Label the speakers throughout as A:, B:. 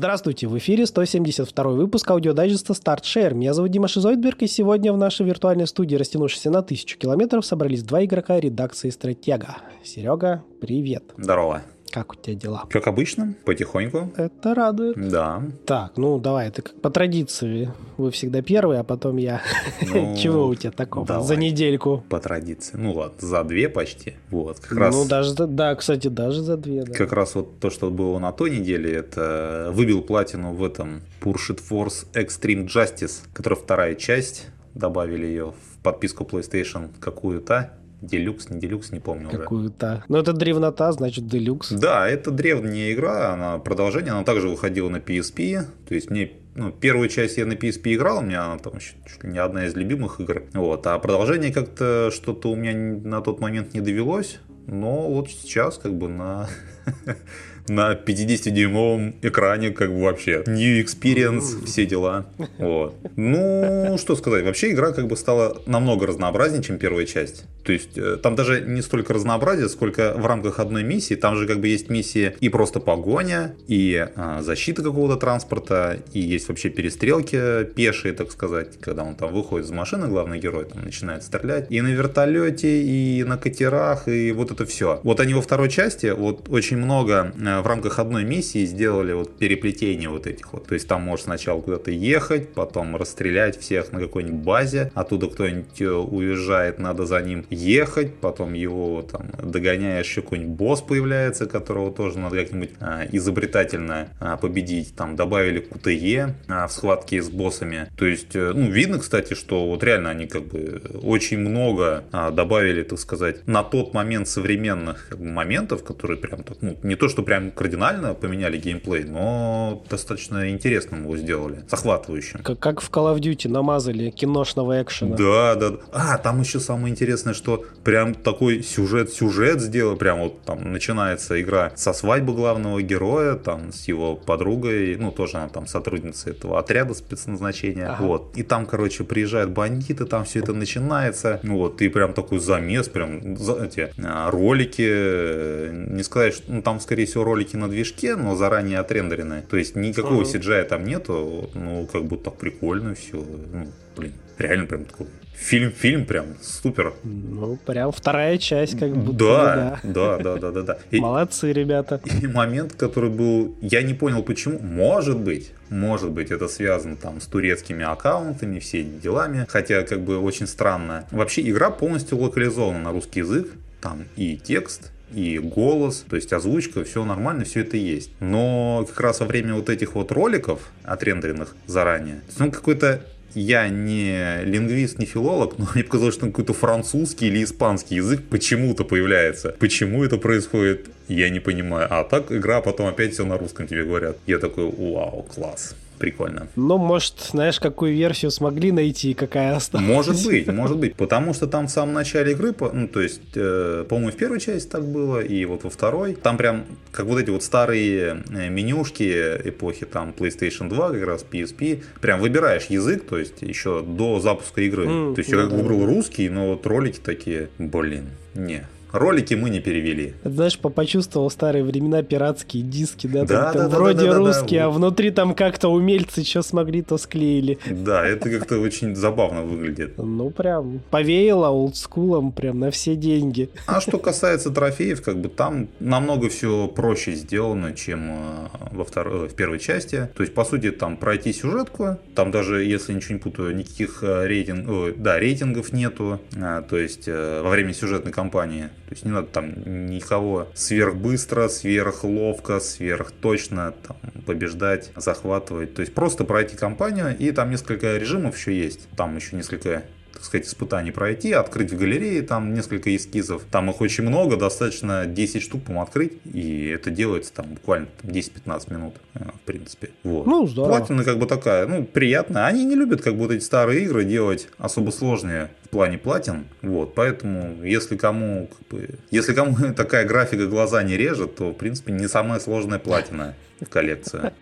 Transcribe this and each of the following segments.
A: Здравствуйте, в эфире 172 выпуск аудиодайджеста Start Share. Меня зовут Дима Шизойдберг, и сегодня в нашей виртуальной студии, растянувшейся на тысячу километров, собрались два игрока редакции Стратега. Серега, привет.
B: Здорово.
A: Как у тебя дела?
B: Как обычно, потихоньку.
A: Это радует.
B: Да.
A: Так, ну давай, это как по традиции. Вы всегда первые, а потом я. Ну, Чего у тебя такого давай. за недельку?
B: По традиции. Ну ладно, за две почти. Вот, как раз.
A: Ну даже, да, кстати, даже за две. Да.
B: Как раз вот то, что было на той неделе, это выбил платину в этом Pursuit Force Extreme Justice, которая вторая часть. Добавили ее в подписку PlayStation какую-то Делюкс, не делюкс, не помню
A: Какую-то. Но это древнота, значит, делюкс.
B: Да, это древняя игра, она продолжение, она также выходила на PSP. То есть мне ну, первую часть я на PSP играл, у меня она там чуть ли не одна из любимых игр. Вот, а продолжение как-то что-то у меня на тот момент не довелось. Но вот сейчас как бы на на 50-дюймовом экране, как бы вообще. New experience, все дела. Вот. Ну, что сказать, вообще игра как бы стала намного разнообразнее, чем первая часть. То есть э, там даже не столько разнообразия, сколько в рамках одной миссии. Там же как бы есть миссии и просто погоня, и а, защита какого-то транспорта, и есть вообще перестрелки пешие, так сказать, когда он там выходит из машины, главный герой там начинает стрелять. И на вертолете, и на катерах, и вот это все. Вот они во второй части, вот очень много э, в рамках одной миссии сделали вот переплетение вот этих вот. То есть там можешь сначала куда-то ехать, потом расстрелять всех на какой-нибудь базе, оттуда кто-нибудь э, уезжает, надо за ним ехать, потом его там догоняешь, еще какой-нибудь босс появляется, которого тоже надо как-нибудь а, изобретательно а, победить. Там добавили QTE а, в схватке с боссами. То есть, э, ну, видно, кстати, что вот реально они как бы очень много а, добавили, так сказать, на тот момент современных как бы, моментов, которые прям так, ну, не то, что прям кардинально поменяли геймплей, но достаточно интересным его сделали, захватывающим.
A: Как, как в Call of Duty намазали киношного экшена.
B: Да, да. А, там еще самое интересное, что прям такой сюжет-сюжет сделал, прям вот там начинается игра со свадьбы главного героя, там с его подругой, ну тоже она там сотрудница этого отряда спецназначения, ага. вот. И там, короче, приезжают бандиты, там все это начинается, вот, и прям такой замес, прям эти а, ролики, э, не сказать, что ну, там, скорее всего, ролики на движке, но заранее отрендеренные. То есть никакого uh-huh. CGI там нету, ну, как бы так прикольно все. Ну, блин, реально прям такой фильм, фильм прям супер.
A: Ну, прям вторая часть, как будто.
B: Да, да, да, да, да, да.
A: И, Молодцы, ребята.
B: И момент, который был, я не понял почему, может быть, может быть, это связано там с турецкими аккаунтами, всеми делами, хотя как бы очень странно. Вообще игра полностью локализована на русский язык, там и текст, и голос, то есть озвучка, все нормально, все это есть. Но как раз во время вот этих вот роликов, отрендеренных заранее, ну какой-то я не лингвист, не филолог, но мне показалось, что какой-то французский или испанский язык почему-то появляется. Почему это происходит, я не понимаю. А так игра потом опять все на русском тебе говорят. Я такой, вау, класс прикольно.
A: Ну, может, знаешь, какую версию смогли найти, какая осталась?
B: Может быть, может быть. Потому что там в самом начале игры, ну, то есть, э, по-моему, в первой части так было, и вот во второй, там прям, как вот эти вот старые э, менюшки эпохи, там, PlayStation 2, как раз PSP, прям выбираешь язык, то есть, еще до запуска игры. Mm, то есть, я как выбрал русский, но вот ролики такие, блин, не, Ролики мы не перевели.
A: знаешь, почувствовал старые времена пиратские диски, да? Да, там, да, там да, вроде да, да, русские, да, да. а внутри там как-то умельцы что смогли, то склеили.
B: Да, это как-то очень забавно выглядит.
A: Ну, прям повеяло олдскулом прям на все деньги.
B: А что касается трофеев, как бы там намного все проще сделано, чем э, во второй, в первой части. То есть, по сути, там пройти сюжетку, там даже, если ничего не путаю, никаких э, рейтинг, да, рейтингов нету, а, то есть э, во время сюжетной кампании. То есть не надо там никого сверхбыстро, сверхловко, сверхточно там, побеждать, захватывать. То есть просто пройти кампанию, и там несколько режимов еще есть. Там еще несколько так сказать, испытаний пройти, открыть в галерее там несколько эскизов. Там их очень много, достаточно 10 штук, по открыть, и это делается там буквально 10-15 минут, э, в принципе. Вот.
A: Ну, здорово.
B: Платина как бы такая, ну, приятная. Они не любят как бы вот эти старые игры делать особо сложные плане платин, вот, поэтому если кому, как бы, если кому такая графика глаза не режет, то, в принципе, не самая сложная платина в коллекции.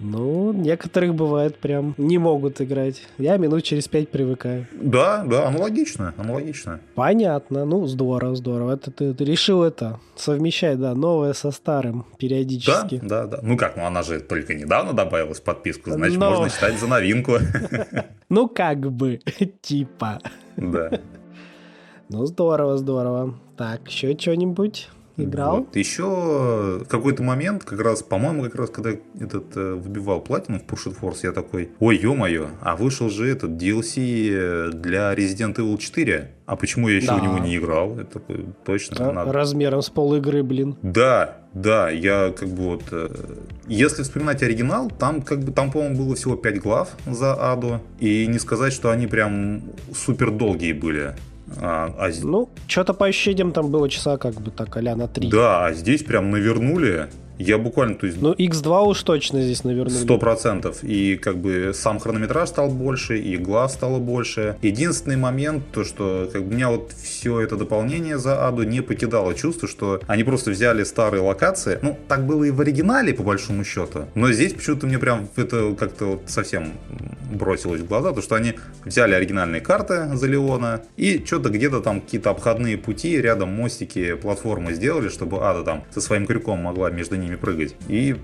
A: Ну, некоторых бывает прям не могут играть. Я минут через пять привыкаю.
B: Да, да, аналогично, аналогично.
A: Понятно, ну здорово, здорово. Это ты, ты решил это совмещать, да, новое со старым периодически.
B: Да, да, да. Ну как, ну она же только недавно добавилась в подписку, значит,
A: Но-
B: можно считать за новинку.
A: Ну как бы, типа.
B: Да.
A: Ну здорово, здорово. Так, еще что-нибудь играл?
B: Вот. Еще какой-то момент, как раз, по-моему, как раз, когда этот э, выбивал платину в Push Force, я такой, ой, ё-моё, а вышел же этот DLC для Resident Evil 4. А почему я еще
A: Да.
B: в него не играл? Такой, точно,
A: А,
B: надо.
A: Размером с пол игры, блин.
B: Да, да, я как бы вот... э, Если вспоминать оригинал, там как бы, там, по-моему, было всего 5 глав за Аду. И не сказать, что они прям супер долгие были. А, а
A: Ну, что-то по ощущениям там было часа как бы так а на 3.
B: да, а здесь прям навернули. Я буквально, то есть,
A: Ну, X2 уж точно здесь навернули.
B: Сто процентов. И как бы сам хронометраж стал больше, и глав стало больше. Единственный момент, то что как бы меня вот все это дополнение за Аду не покидало чувство, что они просто взяли старые локации. Ну, так было и в оригинале, по большому счету. Но здесь почему-то мне прям это как-то вот совсем бросилось в глаза, то что они взяли оригинальные карты за Леона и что-то где-то там какие-то обходные пути, рядом мостики, платформы сделали, чтобы Ада там со своим крюком могла между ними прыгать. И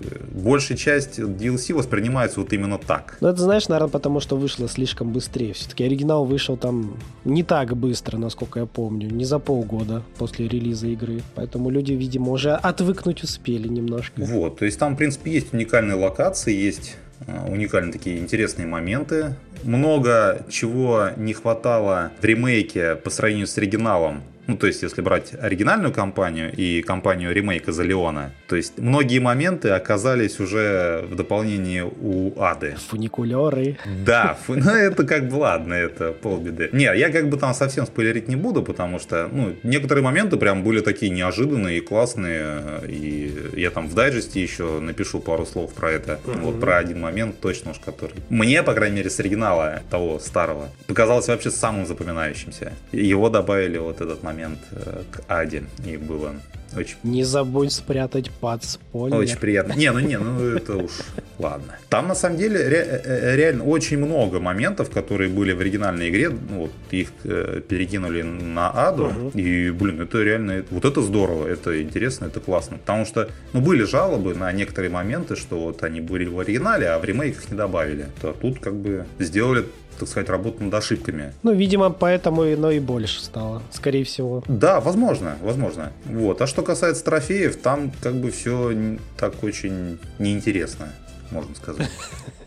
B: э, большая часть DLC воспринимается вот именно так.
A: Ну, это знаешь, наверное, потому что вышло слишком быстрее. Все-таки оригинал вышел там не так быстро, насколько я помню. Не за полгода после релиза игры. Поэтому люди, видимо, уже отвыкнуть успели немножко.
B: Вот, то есть там, в принципе, есть уникальные локации, есть э, уникальные такие интересные моменты. Много чего не хватало в ремейке по сравнению с оригиналом. Ну, то есть, если брать оригинальную компанию и компанию ремейка за Леона, то есть многие моменты оказались уже в дополнении у Ады.
A: Фуникулеры.
B: Да, фу- ну это как бы ладно, это полбеды. Не, я как бы там совсем спойлерить не буду, потому что, ну, некоторые моменты прям были такие неожиданные и классные, и я там в дайджесте еще напишу пару слов про это. Вот про один момент точно уж, который мне, по крайней мере, с оригинала того старого, показалось вообще самым запоминающимся. Его добавили вот этот момент э, к Аде, и было очень
A: Не забудь спрятать под спойлер.
B: очень приятно. Не, ну не, ну это уж ладно. Там на самом деле ре- э, реально очень много моментов, которые были в оригинальной игре. Ну, вот их э, перекинули на Аду. И, блин, это реально, вот это здорово, это интересно, это классно. Потому что, ну, были жалобы на некоторые моменты, что вот они были в оригинале, а в ремейках не добавили. То тут как бы сделали так сказать, работу над ошибками.
A: Ну, видимо, поэтому оно и больше стало, скорее всего.
B: Да, возможно, возможно. Вот. А что касается трофеев, там как бы все так очень неинтересно, можно сказать.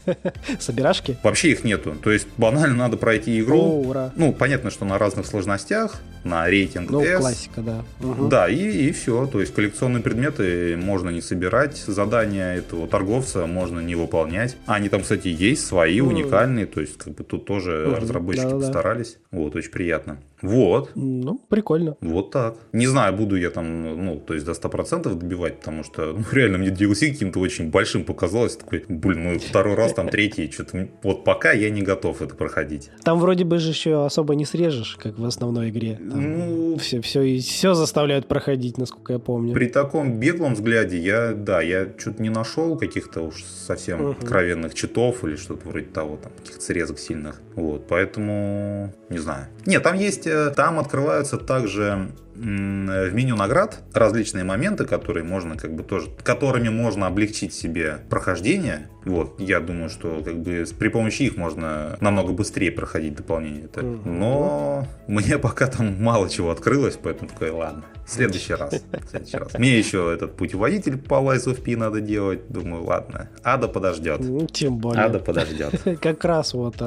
A: Собирашки?
B: Вообще их нету. То есть банально надо пройти игру.
A: О, ура.
B: Ну, понятно, что на разных сложностях, на рейтинг
A: Ну,
B: S.
A: классика, да. Мгм.
B: Да, и, и все. То есть коллекционные предметы можно не собирать, задания этого торговца можно не выполнять. Они там, кстати, есть свои,
A: Мгм.
B: уникальные. То есть, как бы тут тоже
A: Мгм.
B: разработчики
A: Да-да-да.
B: постарались. Вот, очень приятно. Вот.
A: Ну, прикольно.
B: Вот так. Не знаю, буду я там, ну, то есть до 100% добивать, потому что, ну, реально мне DLC каким-то очень большим показалось. Такой, блин, ну, второй раз, там, третий, что-то, вот пока я не готов это проходить.
A: Там вроде бы же еще особо не срежешь, как в основной игре.
B: Ну,
A: все, все, и все заставляют проходить, насколько я помню.
B: При таком беглом взгляде я, да, я что-то не нашел каких-то уж совсем
A: Мгм.
B: откровенных читов или что-то вроде того, там, каких-то срезок сильных. Вот, поэтому, не знаю. Нет, там есть, э, там открываются также в меню наград различные моменты, которые можно как бы тоже, которыми можно облегчить себе прохождение. Вот, я думаю, что как бы при помощи их можно намного быстрее проходить дополнение.
A: Мгм.
B: Но мне пока там мало чего открылось, поэтому такой, ладно, в следующий раз. в следующий раз. Мне еще этот путеводитель по Lies of P надо делать. Думаю, ладно, Ада подождет.
A: Ну, тем более.
B: Ада подождет.
A: Как раз вот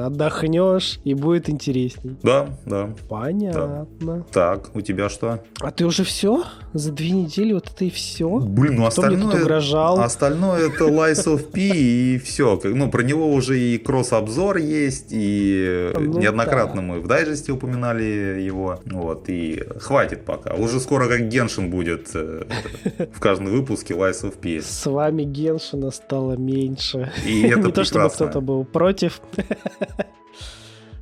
A: отдохнешь и будет интересней.
B: Да, да.
A: Понятно.
B: Так, у тебя что?
A: А ты уже все? За две недели вот это и все?
B: Блин, ну
A: Кто мне
B: остальное...
A: угрожал?
B: Остальное это Lies of P и все. Ну, про него уже и кросс-обзор есть, и
A: Ну
B: неоднократно
A: да.
B: мы в дайджесте упоминали его. Вот, и хватит пока. Уже скоро как Геншин будет э, в каждом выпуске Lies of P.
A: С вами Геншина стало меньше.
B: И это
A: Не то чтобы кто-то был против.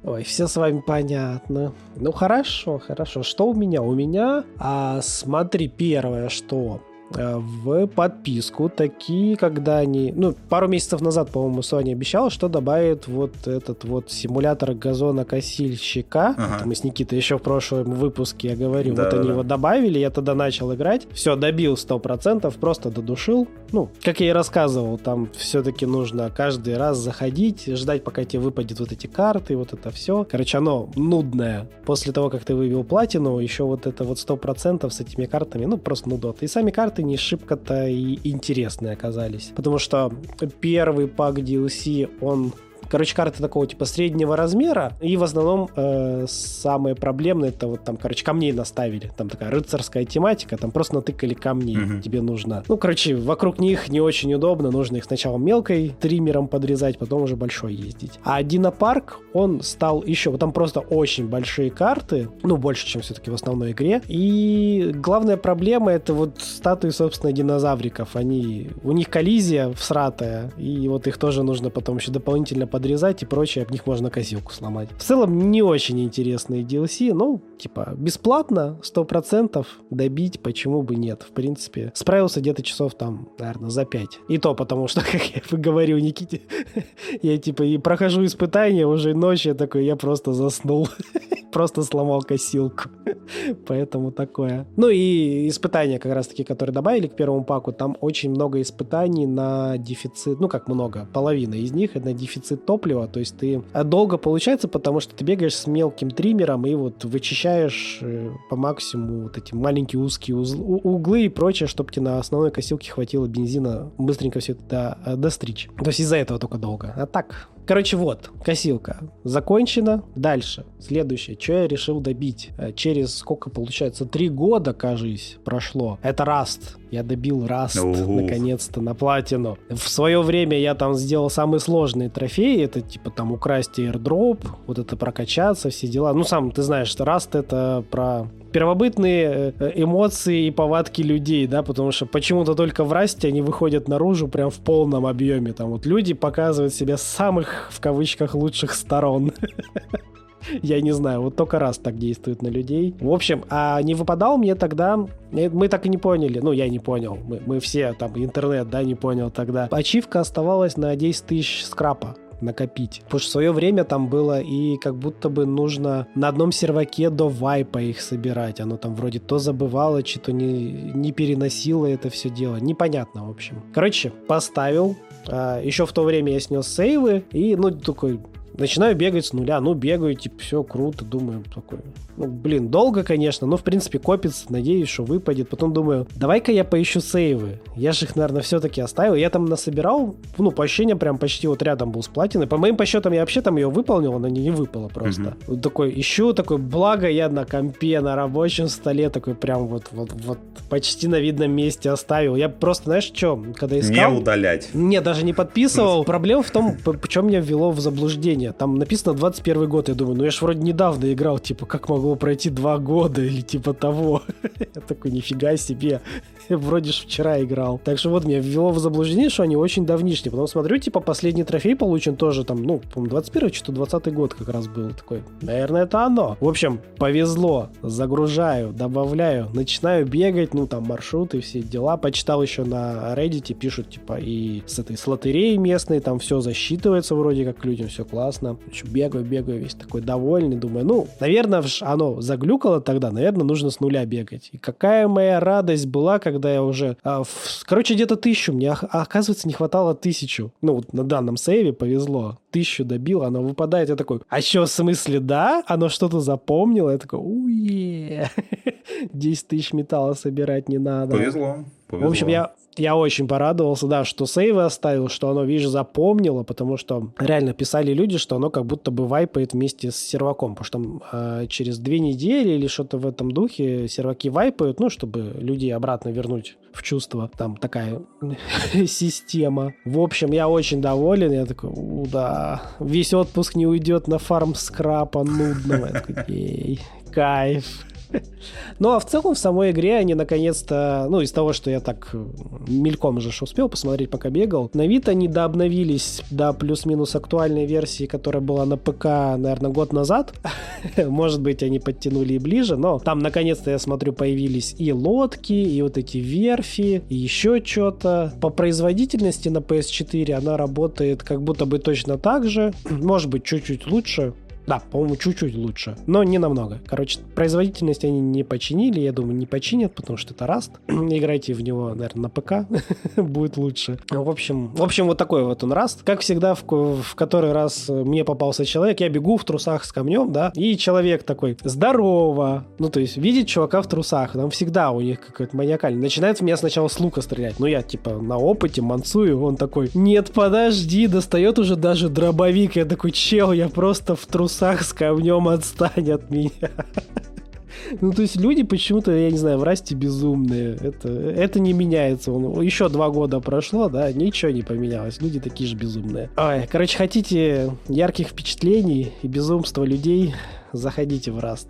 A: Ой, все с вами понятно. Ну хорошо, хорошо. Что у меня? У меня, а, смотри, первое, что в подписку такие, когда они... Ну, пару месяцев назад, по-моему, Sony обещала, что добавит вот этот вот симулятор газонокосильщика. Ага. Это мы с Никитой еще в прошлом выпуске я говорил. Да, вот да, они да. его добавили, я тогда начал играть. Все, добил 100%, просто додушил. Ну, как я и рассказывал, там все-таки нужно каждый раз заходить, ждать, пока тебе выпадет вот эти карты, вот это все. Короче, оно нудное. После того, как ты вывел платину, еще вот это вот 100% с этими картами, ну, просто нудот. И сами карты не шибко-то и интересные оказались. Потому что первый пак DLC, он Короче, карты такого типа среднего размера, и в основном э, самое проблемное это вот там, короче, камней наставили. Там такая рыцарская тематика, там просто натыкали камни, угу. тебе нужно. Ну, короче, вокруг них не очень удобно, нужно их сначала мелкой триммером подрезать, потом уже большой ездить. А Динопарк, он стал еще, вот там просто очень большие карты, ну, больше, чем все-таки в основной игре. И главная проблема это вот статуи, собственно, динозавриков. Они, у них коллизия всратая, и вот их тоже нужно потом еще дополнительно под подрезать и прочее, об них можно козилку сломать. В целом не очень интересные DLC, ну, типа, бесплатно, 100% добить, почему бы нет. В принципе, справился где-то часов там, наверное, за 5. И то потому, что, как я говорил Никите, я типа и прохожу испытания уже ночью, такой, я просто заснул. просто сломал косилку. Поэтому такое. Ну и испытания как раз-таки, которые добавили к первому паку, там очень много испытаний на дефицит, ну как много, половина из них это дефицит топлива, то есть ты а долго получается, потому что ты бегаешь с мелким триммером и вот вычищаешь э, по максимуму вот эти маленькие узкие углы и прочее, чтобы тебе на основной косилке хватило бензина быстренько все это э, достричь. То есть из-за этого только долго. А так, Короче, вот, косилка закончена. Дальше, следующее, что я решил добить. Э, через сколько, получается, три года, кажись, прошло. Это Rust. Я добил Rust, наконец-то, на платину. В свое время я там сделал самые сложные трофеи. Это, типа, там, украсть airdrop, вот это прокачаться, все дела. Ну, сам ты знаешь, что Rust это про первобытные э, эмоции и повадки людей, да, потому что почему-то только в Rust е они выходят наружу прям в полном объеме. Там вот люди показывают себя с самых, в кавычках, лучших сторон. Я не знаю, вот только раз так действует на людей. В общем, а не выпадал мне тогда... Э, мы так и не поняли. Ну, я не понял. Мы, мы все, там, интернет, да, не понял тогда. Ачивка оставалась на 10 тысяч скрапа накопить. Потому что в свое время там было и как будто бы нужно на одном серваке до вайпа их собирать. Оно там вроде то забывало, что-то не, не переносило это все дело. Непонятно, в общем. Короче, поставил. А, еще в то время я снес сейвы и, ну, такой, Начинаю бегать с нуля. Ну, бегаю, типа, все круто. Думаю, такой, ну, блин, долго, конечно, но, в принципе, копится. Надеюсь, что выпадет. Потом думаю, давай-ка я поищу сейвы. Я же их, наверное, все-таки оставил. Я там насобирал, ну, по ощущениям, прям почти вот рядом был с платиной. По моим подсчетам, я вообще там ее выполнил, она не, не выпала просто. Mm-hmm. Вот такой, ищу, такой, благо я на компе, на рабочем столе, такой прям вот, вот, вот почти на видном месте оставил. Я просто, знаешь, что, когда искал...
B: Не удалять.
A: Не, даже не подписывал. Проблема в том, почему меня ввело в заблуждение. Там написано 21 год. Я думаю, ну я ж вроде недавно играл, типа, как могло пройти два года или типа того. Я такой, нифига себе. Вроде ж вчера играл. Так что вот меня ввело в заблуждение, что они очень давнишние. Потом смотрю, типа, последний трофей получен тоже там, ну, по-моему, 21 что 20 год как раз был такой. Наверное, это оно. В общем, повезло. Загружаю, добавляю, начинаю бегать, ну, там, маршруты, все дела. Почитал еще на Reddit, пишут, типа, и с этой с лотереей местной, там все засчитывается вроде как людям, все классно. Еще бегаю, бегаю, весь такой довольный, думаю, ну, наверное, оно заглюкало тогда, наверное, нужно с нуля бегать. И какая моя радость была, когда я уже... А, в, короче, где-то тысячу, мне, а, оказывается, не хватало тысячу. Ну, вот на данном сейве повезло. Тысячу добил, оно выпадает, я такой, а что, в смысле, да? Оно что-то запомнило? Я такой, уе 10 тысяч металла собирать не надо.
B: Повезло. Повезло.
A: В общем, я я очень порадовался, да, что сейвы оставил, что оно, видишь, запомнило, потому что реально писали люди, что оно как будто бы вайпает вместе с серваком, потому что там э, через две недели или что-то в этом духе серваки вайпают, ну, чтобы людей обратно вернуть в чувство. Там такая система. В общем, я очень доволен. Я такой, да, весь отпуск не уйдет на фарм скрапа нудного. Кайф. Ну, а в целом в самой игре они наконец-то, ну, из того, что я так э, мельком уже успел посмотреть, пока бегал, на вид они дообновились до плюс-минус актуальной версии, которая была на ПК, наверное, год назад. Может быть, они подтянули и ближе, но там наконец-то, я смотрю, появились и лодки, и вот эти верфи, и еще что-то. По производительности на PS4 она работает как будто бы точно так же. Может быть, чуть-чуть лучше. Да, по-моему, чуть-чуть лучше, но не намного. Короче, производительность они не починили, я думаю, не починят, потому что это Rust. Играйте в него, наверное, на ПК, будет лучше. В общем, в общем, вот такой вот он Rust. Как всегда, в, в который раз мне попался человек, я бегу в трусах с камнем, да, и человек такой, здорово, ну, то есть, видит чувака в трусах, там всегда у них какой-то маниакальный. Начинает в меня сначала с лука стрелять, ну, я, типа, на опыте мансую, он такой, нет, подожди, достает уже даже дробовик, я такой, чел, я просто в трусах трусах с камнем отстань от меня. Ну, то есть люди почему-то, я не знаю, в расте безумные. Это, это не меняется. Он, еще два года прошло, да, ничего не поменялось. Люди такие же безумные. Ой, короче, хотите ярких впечатлений и безумства людей, заходите в раст.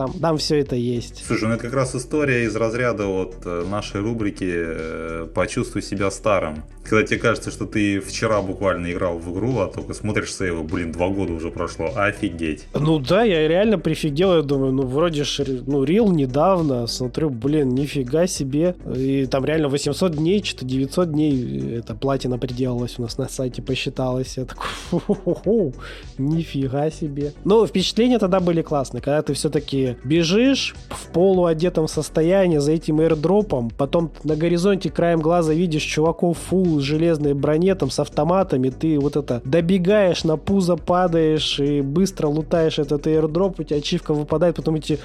A: Там, там все это есть.
B: Слушай, ну это как раз история из разряда вот э, нашей рубрики э, «Почувствуй себя старым». Когда тебе кажется, что ты вчера буквально играл в игру, а только смотришь сейвы, блин, два года уже прошло, офигеть.
A: Ну да, я реально прифигел, я думаю, ну вроде ж, ну рил недавно, смотрю, блин, нифига себе. И там реально 800 дней, что-то 900 дней это платина приделалась у нас на сайте, посчиталось. Я такой, Фу-ху-ху, нифига себе. Но впечатления тогда были классные, когда ты все-таки бежишь в полуодетом состоянии за этим airdropом, потом на горизонте краем глаза видишь чуваков фул железной броне, там, с автоматами, ты вот это добегаешь, на пузо падаешь и быстро лутаешь этот airdrop, у тебя ачивка выпадает, потом эти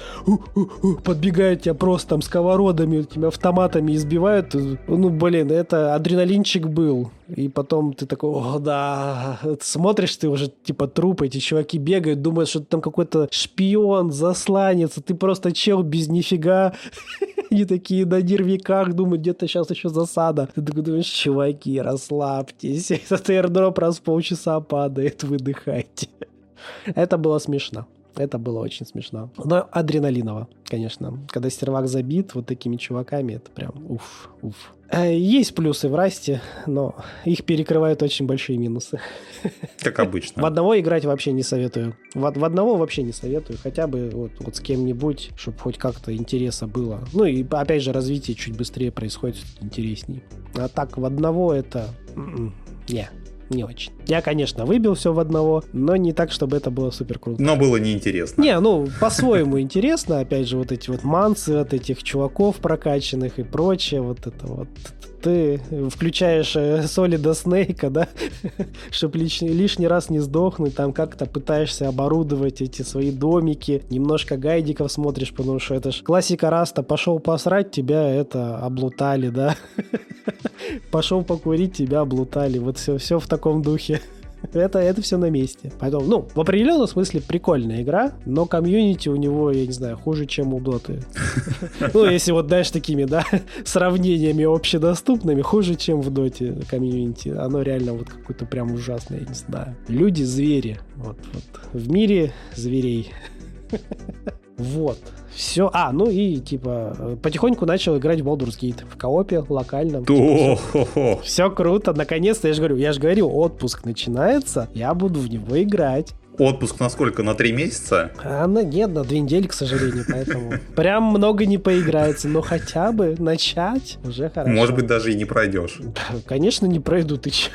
A: подбегают тебя просто там сковородами, этими автоматами избивают. Ну, блин, это адреналинчик был. И потом ты такой, о, да, смотришь, ты уже типа труп, эти чуваки бегают, думают, что ты там какой-то шпион, засланец, а ты просто чел без нифига. Они такие на нервиках думают, где-то сейчас еще засада. Ты такой думаешь, чуваки, расслабьтесь. Этот airdrop раз в полчаса падает, выдыхайте. Это было смешно. Это было очень смешно. Но адреналиново, конечно. Когда сервак забит вот такими чуваками, это прям уф, уф. Э, есть плюсы в расте, но их перекрывают очень большие минусы.
B: Как обычно.
A: В одного играть вообще не советую. В, в одного вообще не советую. Хотя бы вот, вот с кем-нибудь, чтобы хоть как-то интереса было. Ну и опять же развитие чуть быстрее происходит, интереснее. А так в одного это... М-м, не, не очень. Я, конечно, выбил все в одного, но не так, чтобы это было супер круто.
B: Но было неинтересно.
A: Не, ну, по-своему интересно. Опять же, вот эти вот манцы от этих чуваков прокачанных и прочее. Вот это вот ты включаешь Solid Snake, да, чтобы лишний, лишний раз не сдохнуть, там как-то пытаешься оборудовать эти свои домики, немножко гайдиков смотришь, потому что это ж классика Раста, пошел посрать, тебя это облутали, да, пошел покурить, тебя облутали, вот все, все в таком духе это, это все на месте. Поэтому, ну, в определенном смысле прикольная игра, но комьюнити у него, я не знаю, хуже, чем у Доты. Ну, если вот, знаешь, такими, да, сравнениями общедоступными, хуже, чем в Доте комьюнити. Оно реально вот какое-то прям ужасное, я не знаю. Люди-звери. Вот, вот. В мире зверей. Вот. Все. А, ну и типа потихоньку начал играть в Baldur's Gate в коопе локальном. Типа, все, все круто. Наконец-то, я же говорю, я же говорю, отпуск начинается, я буду в него играть.
B: Отпуск на сколько? На три месяца?
A: А, на, нет, на две недели, к сожалению, поэтому прям много не поиграется, но хотя бы начать уже хорошо.
B: Может быть, даже и не пройдешь.
A: Конечно, не пройду, ты че.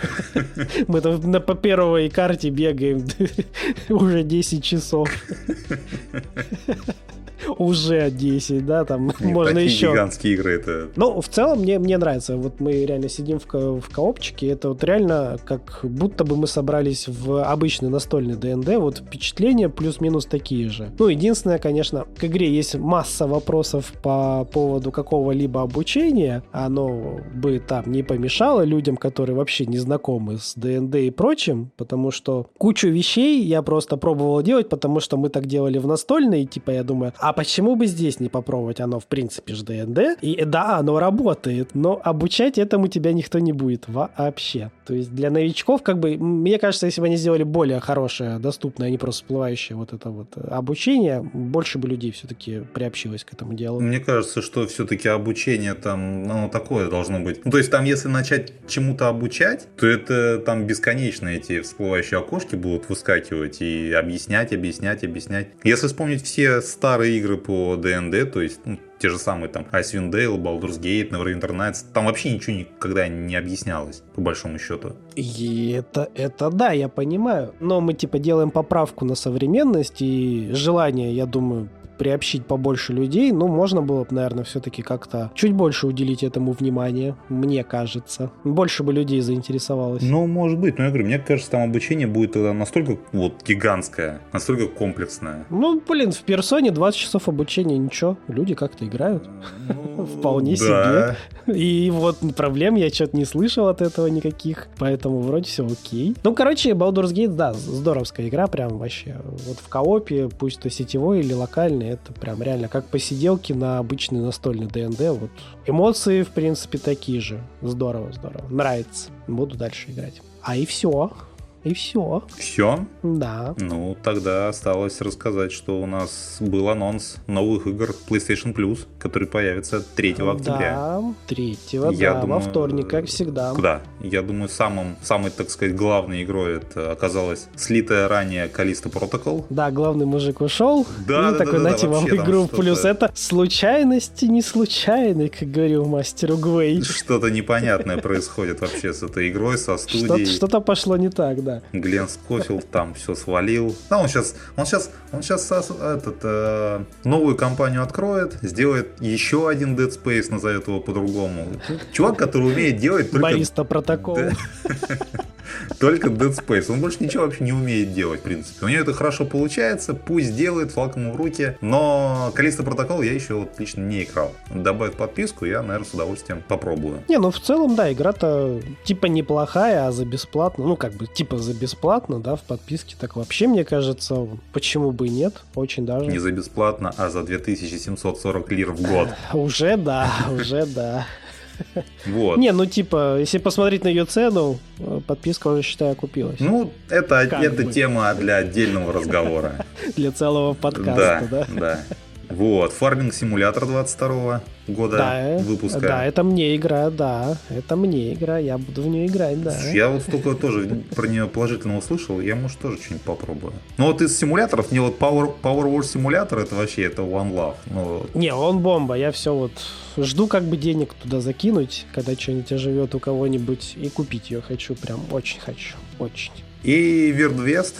A: Мы там на, по первой карте бегаем уже 10 часов. Уже 10, да, там Нет, можно такие еще.
B: гигантские игры это.
A: Ну, в целом мне, мне нравится. Вот мы реально сидим в, ко- в коопчике, это вот реально как будто бы мы собрались в обычный настольный ДНД, вот впечатления плюс-минус такие же. Ну, единственное, конечно, к игре есть масса вопросов по поводу какого-либо обучения, оно бы там не помешало людям, которые вообще не знакомы с ДНД и прочим, потому что кучу вещей я просто пробовал делать, потому что мы так делали в настольной, типа я думаю, а почему бы здесь не попробовать? Оно, в принципе, же ДНД. И да, оно работает, но обучать этому тебя никто не будет вообще. То есть для новичков, как бы, мне кажется, если бы они сделали более хорошее, доступное, а не просто всплывающее вот это вот обучение, больше бы людей все-таки приобщилось к этому делу.
B: Мне кажется, что все-таки обучение там, ну, такое должно быть. Ну, то есть там, если начать чему-то обучать, то это там бесконечно эти всплывающие окошки будут выскакивать и объяснять, объяснять, объяснять. Если вспомнить все старые игры по ДНД, то есть ну, те же самые там Icewind Dale, Baldur's Gate, Neverwinter Nights, там вообще ничего никогда не объяснялось, по большому счету.
A: И это, это да, я понимаю. Но мы типа делаем поправку на современность, и желание, я думаю, приобщить побольше людей, ну, можно было бы, наверное, все-таки как-то чуть больше уделить этому внимания, мне кажется. Больше бы людей заинтересовалось.
B: Ну, может быть, но я говорю, мне кажется, там обучение будет тогда настолько вот гигантское, настолько комплексное.
A: Ну, блин, в персоне 20 часов обучения, ничего, люди как-то играют. Ну, Вполне себе. И вот проблем я что-то не слышал от этого никаких, поэтому вроде все окей. Ну, короче, Baldur's Gate, да, здоровская игра, прям вообще. Вот в коопе, пусть то сетевой или локальный, это прям реально как посиделки на обычный настольный ДНД. Вот эмоции, в принципе, такие же. Здорово, здорово. Нравится. Буду дальше играть. А и все. И все.
B: Все?
A: Да.
B: Ну, тогда осталось рассказать, что у нас был анонс новых игр PlayStation Plus, который появится 3 октября.
A: Да, 3 Я да, думаю, во вторник, как всегда.
B: Да, я думаю, самым, самой, так сказать, главной игрой это оказалась слитая ранее Калиста Protocol.
A: Да, главный мужик ушел. Да, и да, такой, да, знаете, да, вам игру плюс. Это случайности не случайные, как говорил мастер Угвей.
B: Что-то непонятное происходит вообще с этой игрой, со студией.
A: Что-то пошло не так, да да.
B: Глен Скофилд там все свалил. Да, он сейчас, он сейчас, он сейчас этот, э, новую компанию откроет, сделает еще один Dead Space, назовет его по-другому. Чувак, который умеет делать только...
A: Бариста протокол.
B: Только Dead Space. Он больше ничего вообще не умеет делать, в принципе. У него это хорошо получается, пусть делает, флаг ему в руки. Но количество протокол я еще вот лично не играл. Добавит подписку, я, наверное, с удовольствием попробую.
A: Не, ну в целом, да, игра-то типа неплохая, а за бесплатно, ну как бы типа за бесплатно, да, в подписке, так вообще, мне кажется, почему бы и нет, очень даже.
B: Не за бесплатно, а за 2740 лир в год.
A: Уже да, уже да.
B: Вот.
A: Не, ну типа, если посмотреть на ее цену, подписка уже, считаю, окупилась.
B: Ну, это, это тема для отдельного разговора.
A: Для целого подкаста, да?
B: Да, да. Вот, фарминг симулятор 22 года да, выпуска.
A: Да, это мне игра, да. Это мне игра, я буду в нее играть, да.
B: Я вот столько тоже про нее положительно услышал, я, может, тоже что-нибудь попробую. Но вот из симуляторов, мне вот Power, Power Wars симулятор, это вообще, это One Love. Ну,
A: Не, он бомба, я все вот жду как бы денег туда закинуть, когда что-нибудь оживет у кого-нибудь, и купить ее хочу, прям очень хочу, очень.
B: И Вердвест,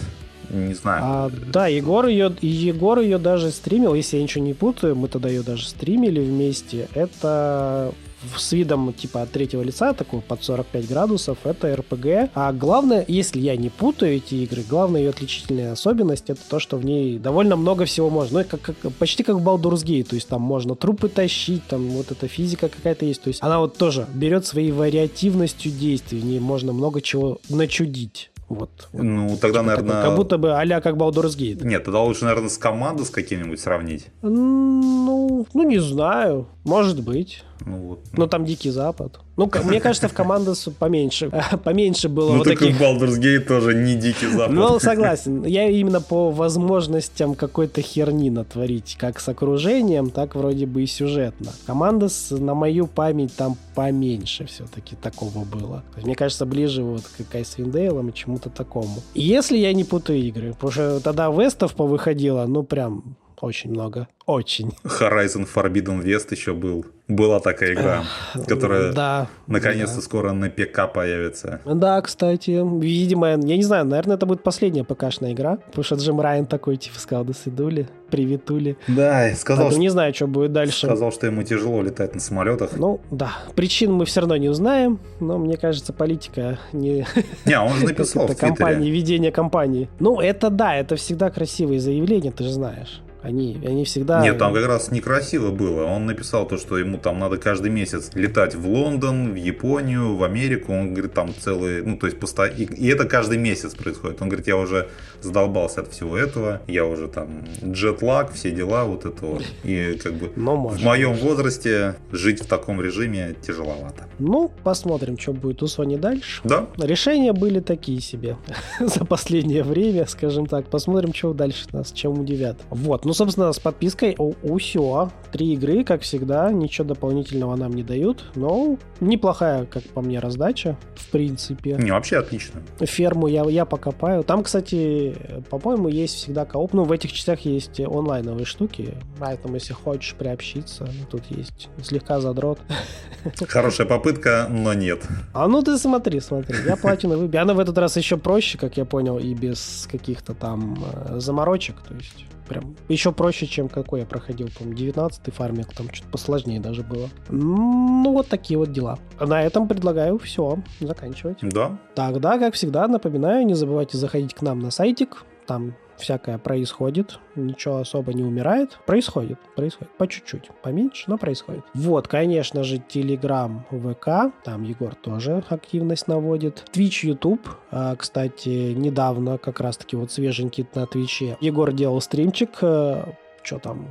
B: не знаю.
A: А, да, Егор ее, Егор ее даже стримил, если я ничего не путаю, мы тогда ее даже стримили вместе. Это с видом типа от третьего лица, такого под 45 градусов, это РПГ. А главное, если я не путаю эти игры, главная ее отличительная особенность это то, что в ней довольно много всего можно. Ну, как, как, почти как в Baldur's Gate, то есть там можно трупы тащить, там вот эта физика какая-то есть. То есть она вот тоже берет своей вариативностью действий, в ней можно много чего начудить. Вот.
B: Ну, тогда, типа наверное...
A: Такой, как будто бы а как Baldur's Gate.
B: Нет, тогда лучше, наверное, с командой с каким-нибудь сравнить.
A: Ну, ну, не знаю. Может быть.
B: Ну, вот.
A: Но там Дикий Запад. Ну, мне кажется, в Командос поменьше, поменьше было
B: ну,
A: вот так таких...
B: в Baldur's Gate тоже не Дикий Запад.
A: Ну, согласен. Я именно по возможностям какой-то херни натворить, как с окружением, так вроде бы и сюжетно. Командос, на мою память, там поменьше все-таки такого было. Мне кажется, ближе вот к Айсвиндейлам и чему-то такому. Если я не путаю игры, потому что тогда Вестов повыходило, ну, прям очень много. Очень.
B: Horizon Forbidden West еще был. Была такая игра, которая да, наконец-то да. скоро на ПК появится.
A: Да, кстати. Видимо, я не знаю, наверное, это будет последняя ПКшная игра. Потому что Джим Райан такой, типа, сказал, до свидули, приветули.
B: Да, сказал,
A: что... Не знаю, что будет дальше.
B: Сказал, что ему тяжело летать на самолетах.
A: Ну, да. Причин мы все равно не узнаем, но мне кажется, политика не...
B: Не, он же написал в
A: компании, ведение компании. Ну, это да, это всегда красивые заявления, ты же знаешь. Они, они всегда...
B: Нет, там как раз некрасиво было. Он написал то, что ему там надо каждый месяц летать в Лондон, в Японию, в Америку. Он говорит, там целые... Ну, то есть, пусто... и, и это каждый месяц происходит. Он говорит, я уже задолбался от всего этого. Я уже там джетлаг, все дела, вот это вот. И как бы
A: Но
B: в моем возрасте жить в таком режиме тяжеловато.
A: Ну, посмотрим, что будет у Sony дальше.
B: Да.
A: Решения были такие себе за последнее время, скажем так. Посмотрим, что дальше нас чем удивят. Вот, ну, собственно, с подпиской у, все. Три игры, как всегда, ничего дополнительного нам не дают, но неплохая, как по мне, раздача, в принципе.
B: Не, вообще отлично.
A: Ферму я, я покопаю. Там, кстати, по-моему, есть всегда кооп. Ну, в этих частях есть онлайновые штуки, поэтому, если хочешь приобщиться, тут есть слегка задрот.
B: Хорошая попытка, но нет.
A: А ну ты смотри, смотри, я платину выбил. Она в этот раз еще проще, как я понял, и без каких-то там э, заморочек. То есть прям еще проще, чем какой я проходил, по-моему, 19-й фармик, там что-то посложнее даже было. Ну, вот такие вот дела. На этом предлагаю все заканчивать.
B: Да.
A: Тогда, как всегда, напоминаю, не забывайте заходить к нам на сайтик, там всякое происходит, ничего особо не умирает. Происходит, происходит, по чуть-чуть, поменьше, но происходит. Вот, конечно же, Telegram, ВК, там Егор тоже активность наводит. Twitch, YouTube, а, кстати, недавно как раз-таки вот свеженький на Твиче. Егор делал стримчик, э, что там,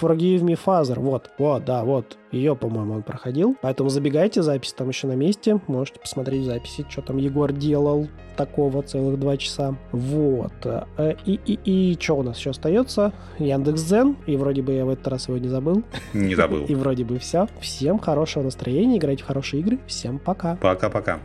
A: Forgive Me Father, вот, вот, да, вот, ее, по-моему, он проходил. Поэтому забегайте, запись там еще на месте. Можете посмотреть записи, что там Егор делал такого целых два часа. Вот. Э, и, и, и что у нас еще остается? Яндекс.Дзен. И вроде бы я в этот раз его не забыл.
B: Не забыл.
A: И вроде бы все. Всем хорошего настроения, играйте в хорошие игры. Всем пока.
B: Пока-пока.